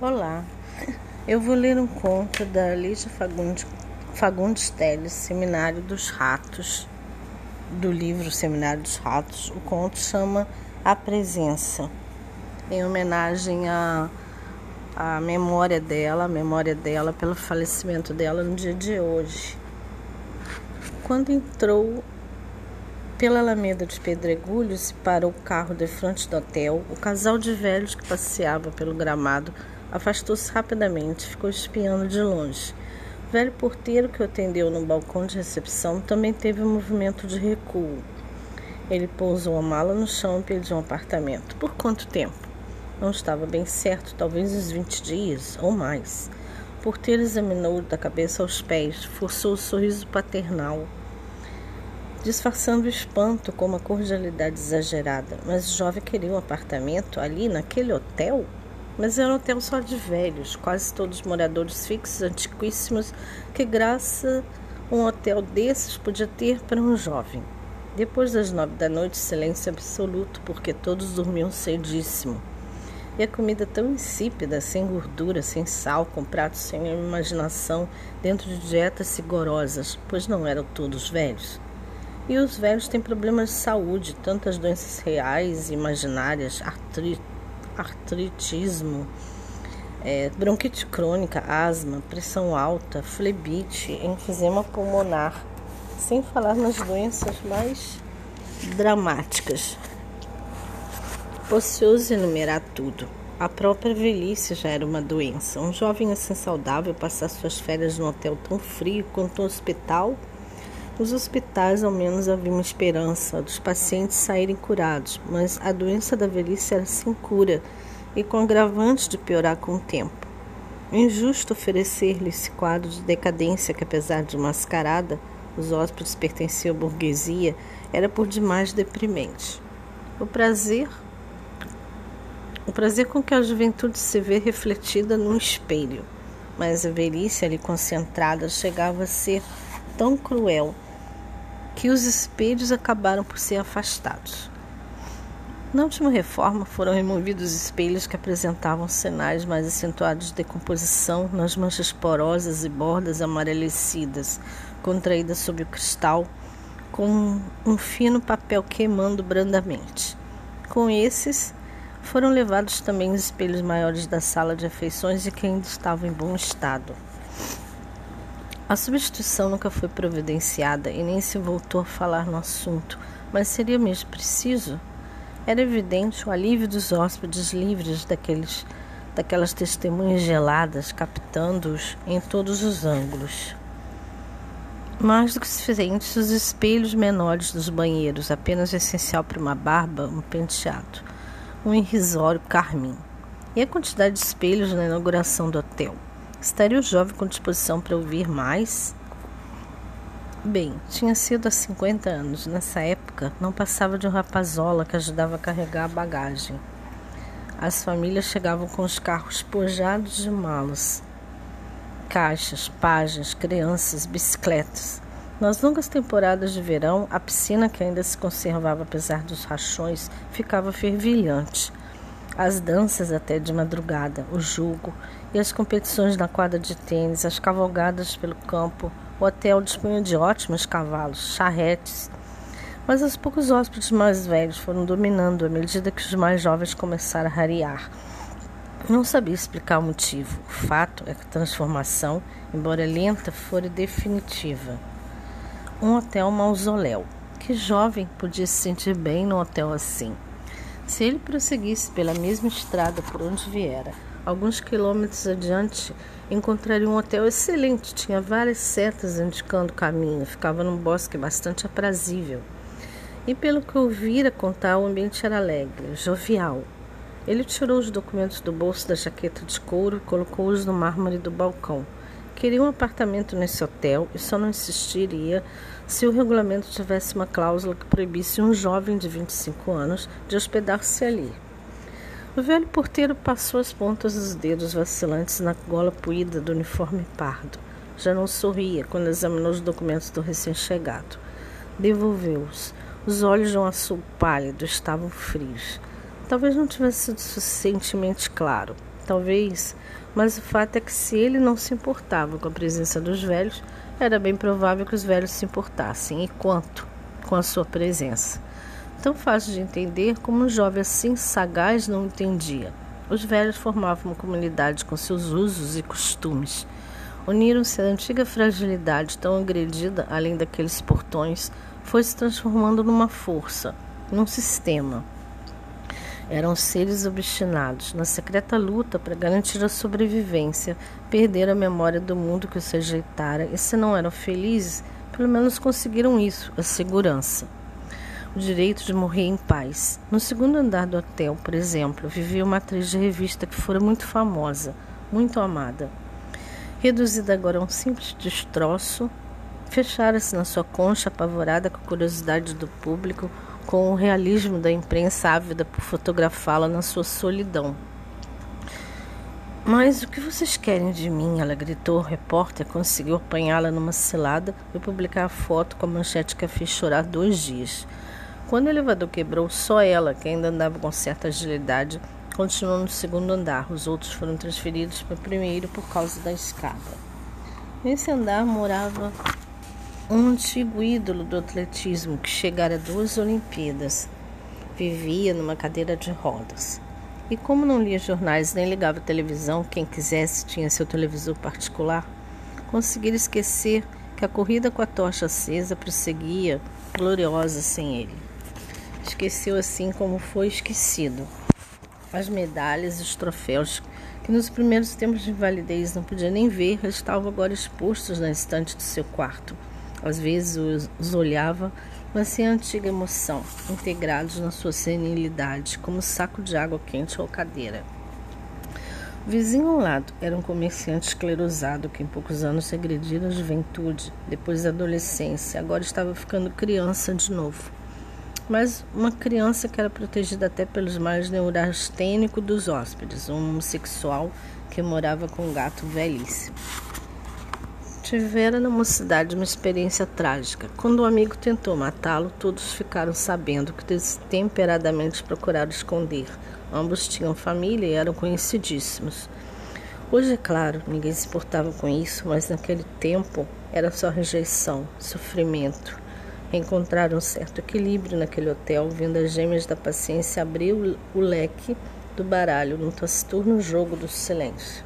Olá, eu vou ler um conto da Lígia Fagundes, Fagundes Teles, Seminário dos Ratos, do livro Seminário dos Ratos. O conto chama A Presença, em homenagem à, à memória dela, a memória dela pelo falecimento dela no dia de hoje. Quando entrou pela Alameda de Pedregulhos e parou o carro de frente do hotel, o casal de velhos que passeava pelo gramado Afastou-se rapidamente, ficou espiando de longe. O velho porteiro que o atendeu no balcão de recepção também teve um movimento de recuo. Ele pousou a mala no chão e pediu um apartamento. Por quanto tempo? Não estava bem certo, talvez uns 20 dias ou mais. O porteiro examinou-o da cabeça aos pés, forçou o sorriso paternal, disfarçando o espanto com uma cordialidade exagerada. Mas o jovem queria um apartamento ali, naquele hotel? Mas era um hotel só de velhos, quase todos moradores fixos, antiquíssimos, que graça um hotel desses podia ter para um jovem. Depois das nove da noite, silêncio absoluto, porque todos dormiam cedíssimo. E a comida tão insípida, sem gordura, sem sal, com pratos sem imaginação, dentro de dietas rigorosas, pois não eram todos velhos. E os velhos têm problemas de saúde, tantas doenças reais e imaginárias, artrite, artritismo, é, bronquite crônica, asma, pressão alta, flebite, enfisema pulmonar, sem falar nas doenças mais dramáticas. Ocioso enumerar tudo. A própria velhice já era uma doença. Um jovem assim saudável passar suas férias num hotel tão frio quanto um hospital nos hospitais, ao menos, havia uma esperança dos pacientes saírem curados, mas a doença da velhice era sem cura e com agravantes de piorar com o tempo. Injusto oferecer-lhe esse quadro de decadência que, apesar de mascarada, os hóspedes pertenciam à burguesia, era por demais deprimente. O prazer o prazer com que a juventude se vê refletida num espelho, mas a velhice ali concentrada chegava a ser tão cruel que os espelhos acabaram por ser afastados. Na última reforma foram removidos espelhos que apresentavam sinais mais acentuados de decomposição nas manchas porosas e bordas amarelecidas, contraídas sobre o cristal, com um fino papel queimando brandamente. Com esses, foram levados também os espelhos maiores da sala de refeições e que ainda estavam em bom estado. A substituição nunca foi providenciada e nem se voltou a falar no assunto, mas seria mesmo preciso? Era evidente o alívio dos hóspedes livres daqueles, daquelas testemunhas geladas, captando-os em todos os ângulos. Mais do que suficientes os espelhos menores dos banheiros, apenas essencial para uma barba, um penteado, um irrisório carmim. E a quantidade de espelhos na inauguração do hotel. Estaria o jovem com disposição para ouvir mais? Bem, tinha sido há 50 anos. Nessa época, não passava de um rapazola que ajudava a carregar a bagagem. As famílias chegavam com os carros pojados de malas, caixas, páginas, crianças, bicicletas. Nas longas temporadas de verão, a piscina, que ainda se conservava apesar dos rachões, ficava fervilhante as danças até de madrugada, o jogo e as competições na quadra de tênis, as cavalgadas pelo campo, o hotel dispunha de ótimos cavalos, charretes. Mas os poucos hóspedes mais velhos foram dominando à medida que os mais jovens começaram a rarear. Não sabia explicar o motivo. O fato é que a transformação, embora lenta, fora definitiva. Um hotel mausoléu. Que jovem podia se sentir bem num hotel assim? Se ele prosseguisse pela mesma estrada por onde viera, alguns quilômetros adiante, encontraria um hotel excelente. Tinha várias setas indicando o caminho, ficava num bosque bastante aprazível. E pelo que ouvira contar, o ambiente era alegre, jovial. Ele tirou os documentos do bolso da jaqueta de couro e colocou-os no mármore do balcão. Queria um apartamento nesse hotel e só não insistiria se o regulamento tivesse uma cláusula que proibisse um jovem de 25 anos de hospedar-se ali. O velho porteiro passou as pontas dos dedos vacilantes na gola puída do uniforme pardo. Já não sorria quando examinou os documentos do recém-chegado. Devolveu-os. Os olhos de um azul pálido estavam frios. Talvez não tivesse sido suficientemente claro. talvez, mas o fato é que se ele não se importava com a presença dos velhos, era bem provável que os velhos se importassem, e quanto com a sua presença. Tão fácil de entender como um jovem assim sagaz não entendia. Os velhos formavam uma comunidade com seus usos e costumes. Uniram-se à antiga fragilidade tão agredida, além daqueles portões, foi se transformando numa força, num sistema. Eram seres obstinados, na secreta luta para garantir a sobrevivência, perderam a memória do mundo que os rejeitara e, se não eram felizes, pelo menos conseguiram isso, a segurança. O direito de morrer em paz. No segundo andar do hotel, por exemplo, vivia uma atriz de revista que fora muito famosa, muito amada. Reduzida agora a um simples destroço, fechara-se na sua concha apavorada com a curiosidade do público, com o realismo da imprensa ávida por fotografá-la na sua solidão. Mas o que vocês querem de mim? Ela gritou. O repórter conseguiu apanhá-la numa cilada e publicar a foto com a manchete que a fez chorar dois dias. Quando o elevador quebrou, só ela, que ainda andava com certa agilidade, continuou no segundo andar. Os outros foram transferidos para o primeiro por causa da escada. Nesse andar morava um antigo ídolo do atletismo que chegara a duas Olimpíadas. Vivia numa cadeira de rodas. E como não lia jornais nem ligava televisão, quem quisesse tinha seu televisor particular, conseguira esquecer que a corrida com a tocha acesa prosseguia gloriosa sem ele. Esqueceu assim como foi esquecido. As medalhas e os troféus que nos primeiros tempos de invalidez não podia nem ver estavam agora expostos na estante do seu quarto às vezes os, olhava, mas sem a antiga emoção, integrados na sua senilidade, como saco de água quente ou cadeira. O vizinho ao lado era um comerciante esclerosado que em poucos anos regredira a juventude, depois da adolescência, agora estava ficando criança de novo. Mas uma criança que era protegida até pelos males neurastênicos dos hóspedes, um homossexual que morava com um gato velhíssimo. Tivera na mocidade uma experiência trágica. Quando um amigo tentou matá-lo, todos ficaram sabendo que destemperadamente procuraram esconder. Ambos tinham família e eram conhecidíssimos. Hoje, é claro, ninguém se importava com isso, mas naquele tempo era só rejeição, sofrimento. Encontraram um certo equilíbrio naquele hotel, vendo as gêmeas da paciência abrir o leque do baralho num taciturno jogo do silêncio.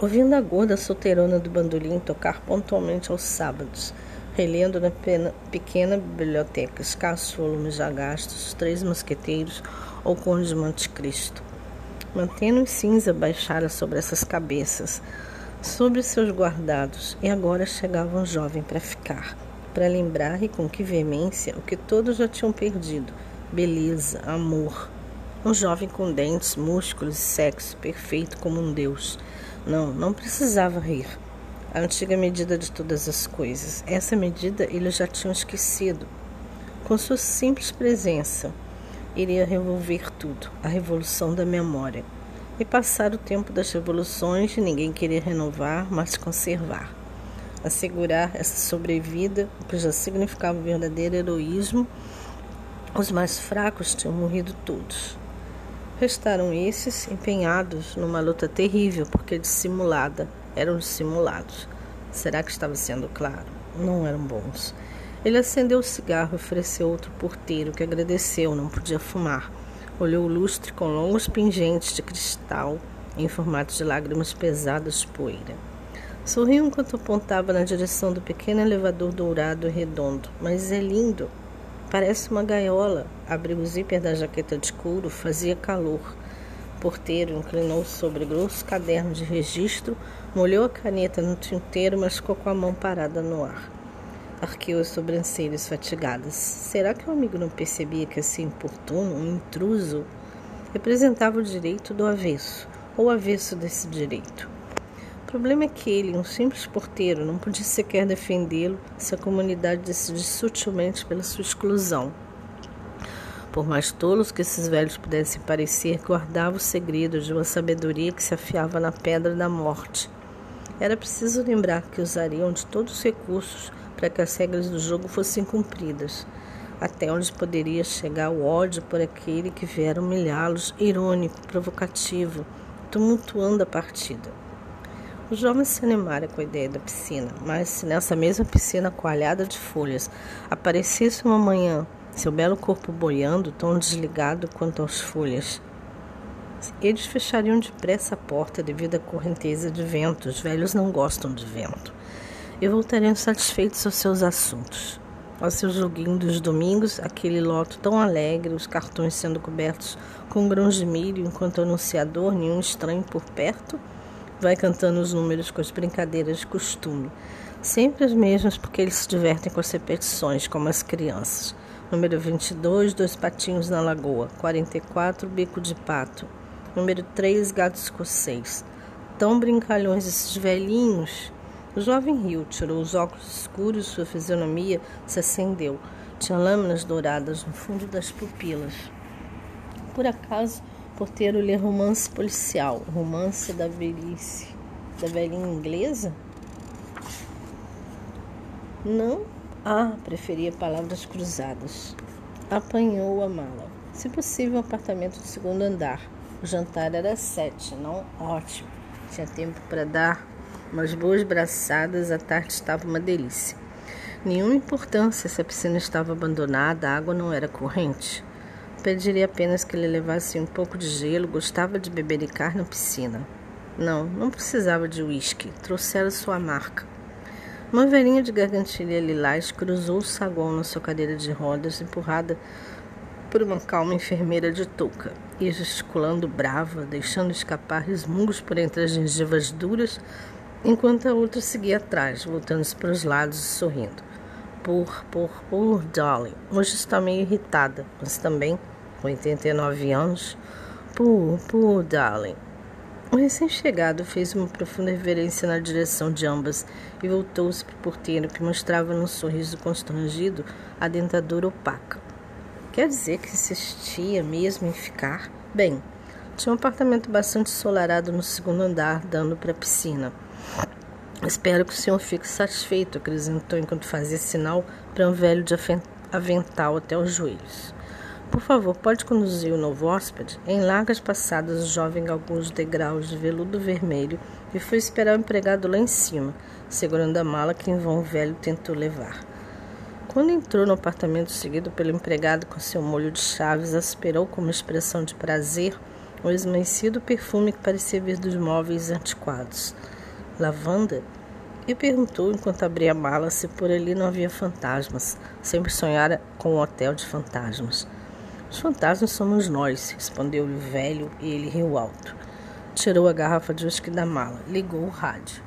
Ouvindo a gorda solteirona do bandolim tocar pontualmente aos sábados, relendo na pequena biblioteca escassos volumes já gastos, Três Mosqueteiros ou Conde de Monte Cristo. Mantendo em cinza baixara sobre essas cabeças, sobre seus guardados, e agora chegava um jovem para ficar, para lembrar e com que veemência o que todos já tinham perdido: beleza, amor. Um jovem com dentes, músculos e sexo perfeito como um deus não, não precisava rir. A antiga medida de todas as coisas. Essa medida eles já tinham esquecido. Com sua simples presença, iria revolver tudo, a revolução da memória. E passar o tempo das revoluções, ninguém queria renovar, mas conservar. Assegurar essa sobrevida, o que já significava um verdadeiro heroísmo, os mais fracos tinham morrido todos. Restaram esses empenhados numa luta terrível, porque dissimulada eram dissimulados. Será que estava sendo claro? Não eram bons. Ele acendeu o cigarro e ofereceu outro porteiro, que agradeceu, não podia fumar. Olhou o lustre com longos pingentes de cristal em formato de lágrimas pesadas poeira. Sorriu enquanto apontava na direção do pequeno elevador dourado e redondo. Mas é lindo, Parece uma gaiola. Abriu o zíper da jaqueta de couro, fazia calor. O porteiro inclinou sobre grosso caderno de registro, molhou a caneta no tinteiro, mas ficou com a mão parada no ar. Arqueou as sobrancelhas fatigadas. Será que o amigo não percebia que esse importuno, um intruso, representava o direito do avesso, ou avesso desse direito? Problema é que ele, um simples porteiro, não podia sequer defendê-lo se a comunidade decidisse sutilmente pela sua exclusão. Por mais tolos que esses velhos pudessem parecer, guardava o segredo de uma sabedoria que se afiava na pedra da morte. Era preciso lembrar que usariam de todos os recursos para que as regras do jogo fossem cumpridas, até onde poderia chegar o ódio por aquele que viera humilhá-los, irônico, provocativo, tumultuando a partida. Os jovens se animaram com a ideia da piscina, mas se nessa mesma piscina coalhada de folhas aparecesse uma manhã seu belo corpo boiando, tão desligado quanto as folhas, eles fechariam depressa a porta devido à correnteza de vento. Os velhos não gostam de vento. E voltariam satisfeitos aos seus assuntos. Ao seu joguinho dos domingos, aquele loto tão alegre, os cartões sendo cobertos com grãos de milho, enquanto anunciador, nenhum estranho por perto, vai cantando os números com as brincadeiras de costume. Sempre as mesmas, porque eles se divertem com as repetições, como as crianças. Número 22, dois patinhos na lagoa. 44, bico de pato. Número 3, gato escocês. Tão brincalhões esses velhinhos. O jovem riu, tirou os óculos escuros, sua fisionomia se acendeu. Tinha lâminas douradas no fundo das pupilas. Por acaso, porteiro lê romance policial, romance da velhice, da velhinha inglesa? Não? Ah, preferia palavras cruzadas. Apanhou a mala. Se possível, apartamento do segundo andar. O jantar era sete, não ótimo. Tinha tempo para dar umas boas braçadas, a tarde estava uma delícia. Nenhuma importância se a piscina estava abandonada, a água não era corrente. Pediria apenas que ele levasse um pouco de gelo, gostava de bebericar na piscina. Não, não precisava de uísque, trouxera sua marca. Uma velhinha de gargantilha lilás cruzou o saguão na sua cadeira de rodas, empurrada por uma calma enfermeira de touca, e gesticulando brava, deixando escapar resmungos por entre as gengivas duras, enquanto a outra seguia atrás, voltando-se para os lados e sorrindo. Por, por, por, darling, hoje está meio irritada, mas também, com 89 anos, por, por, darling. O recém-chegado fez uma profunda reverência na direção de ambas e voltou-se para o porteiro, que mostrava num sorriso constrangido a dentadura opaca. Quer dizer que insistia mesmo em ficar? Bem, tinha um apartamento bastante ensolarado no segundo andar, dando para a piscina. Espero que o senhor fique satisfeito, acrescentou enquanto fazia sinal para um velho de avental até os joelhos. Por favor, pode conduzir o novo hóspede? Em largas passadas, o jovem galgou os degraus de veludo vermelho e foi esperar o empregado lá em cima, segurando a mala que em vão o velho tentou levar. Quando entrou no apartamento seguido pelo empregado com seu molho de chaves, aspirou com uma expressão de prazer o esmaecido perfume que parecia vir dos móveis antiquados. Lavanda? E perguntou enquanto abria a mala se por ali não havia fantasmas. Sempre sonhara com um hotel de fantasmas. Os fantasmas somos nós, respondeu-lhe o velho e ele riu alto. Tirou a garrafa de uísque da mala, ligou o rádio.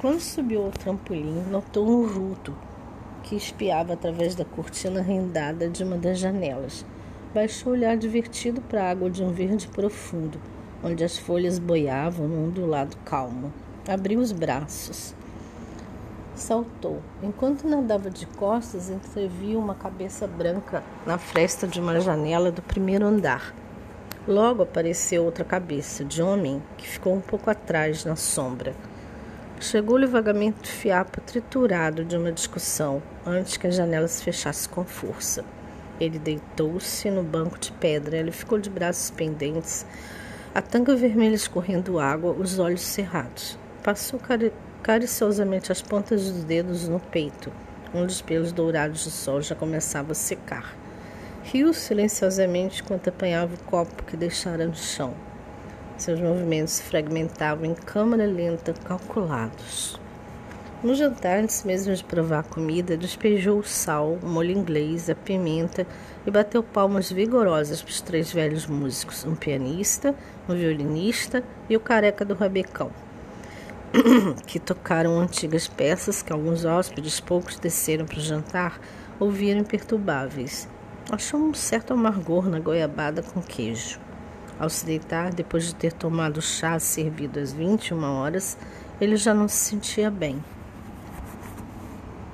Quando subiu ao trampolim, notou um vulto que espiava através da cortina rendada de uma das janelas. Baixou o olhar divertido para a água de um verde profundo, onde as folhas boiavam num ondulado calmo. Abriu os braços. Saltou. Enquanto nadava de costas, entreviu uma cabeça branca na fresta de uma janela do primeiro andar. Logo apareceu outra cabeça, de homem, que ficou um pouco atrás, na sombra. Chegou-lhe vagamente o fiapo triturado de uma discussão, antes que a janela se fechasse com força. Ele deitou-se no banco de pedra, ele ficou de braços pendentes, a tanga vermelha escorrendo água, os olhos cerrados. Passou cariciosamente as pontas dos dedos no peito, onde os pelos dourados do sol já começavam a secar. Riu silenciosamente enquanto apanhava o copo que deixara no chão. Seus movimentos se fragmentavam em câmara lenta, calculados. No jantar, antes mesmo de provar a comida, despejou o sal, o molho inglês, a pimenta e bateu palmas vigorosas para os três velhos músicos, um pianista, um violinista e o careca do rabecão, que tocaram antigas peças que alguns hóspedes, poucos desceram para o jantar, ouviram imperturbáveis. Achou um certo amargor na goiabada com queijo. Ao se deitar, depois de ter tomado chá servido às 21 horas, ele já não se sentia bem.